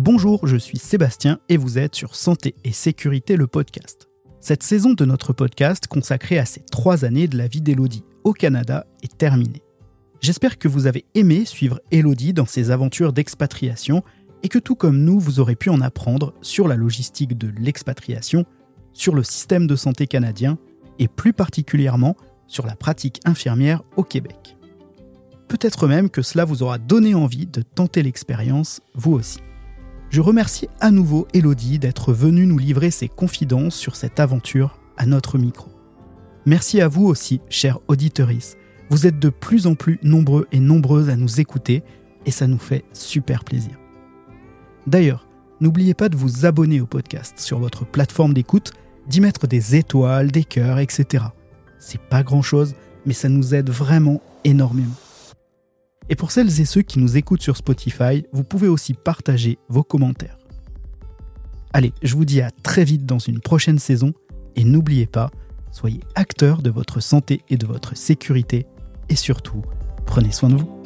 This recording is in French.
Bonjour, je suis Sébastien et vous êtes sur Santé et Sécurité le podcast. Cette saison de notre podcast consacrée à ces trois années de la vie d'Elodie au Canada est terminée. J'espère que vous avez aimé suivre Elodie dans ses aventures d'expatriation et que tout comme nous, vous aurez pu en apprendre sur la logistique de l'expatriation, sur le système de santé canadien et plus particulièrement sur la pratique infirmière au Québec. Peut-être même que cela vous aura donné envie de tenter l'expérience, vous aussi. Je remercie à nouveau Elodie d'être venue nous livrer ses confidences sur cette aventure à notre micro. Merci à vous aussi, chers auditeurs. Vous êtes de plus en plus nombreux et nombreuses à nous écouter et ça nous fait super plaisir. D'ailleurs, n'oubliez pas de vous abonner au podcast sur votre plateforme d'écoute, d'y mettre des étoiles, des cœurs, etc. C'est pas grand chose, mais ça nous aide vraiment énormément. Et pour celles et ceux qui nous écoutent sur Spotify, vous pouvez aussi partager vos commentaires. Allez, je vous dis à très vite dans une prochaine saison, et n'oubliez pas, soyez acteurs de votre santé et de votre sécurité, et surtout, prenez soin de vous.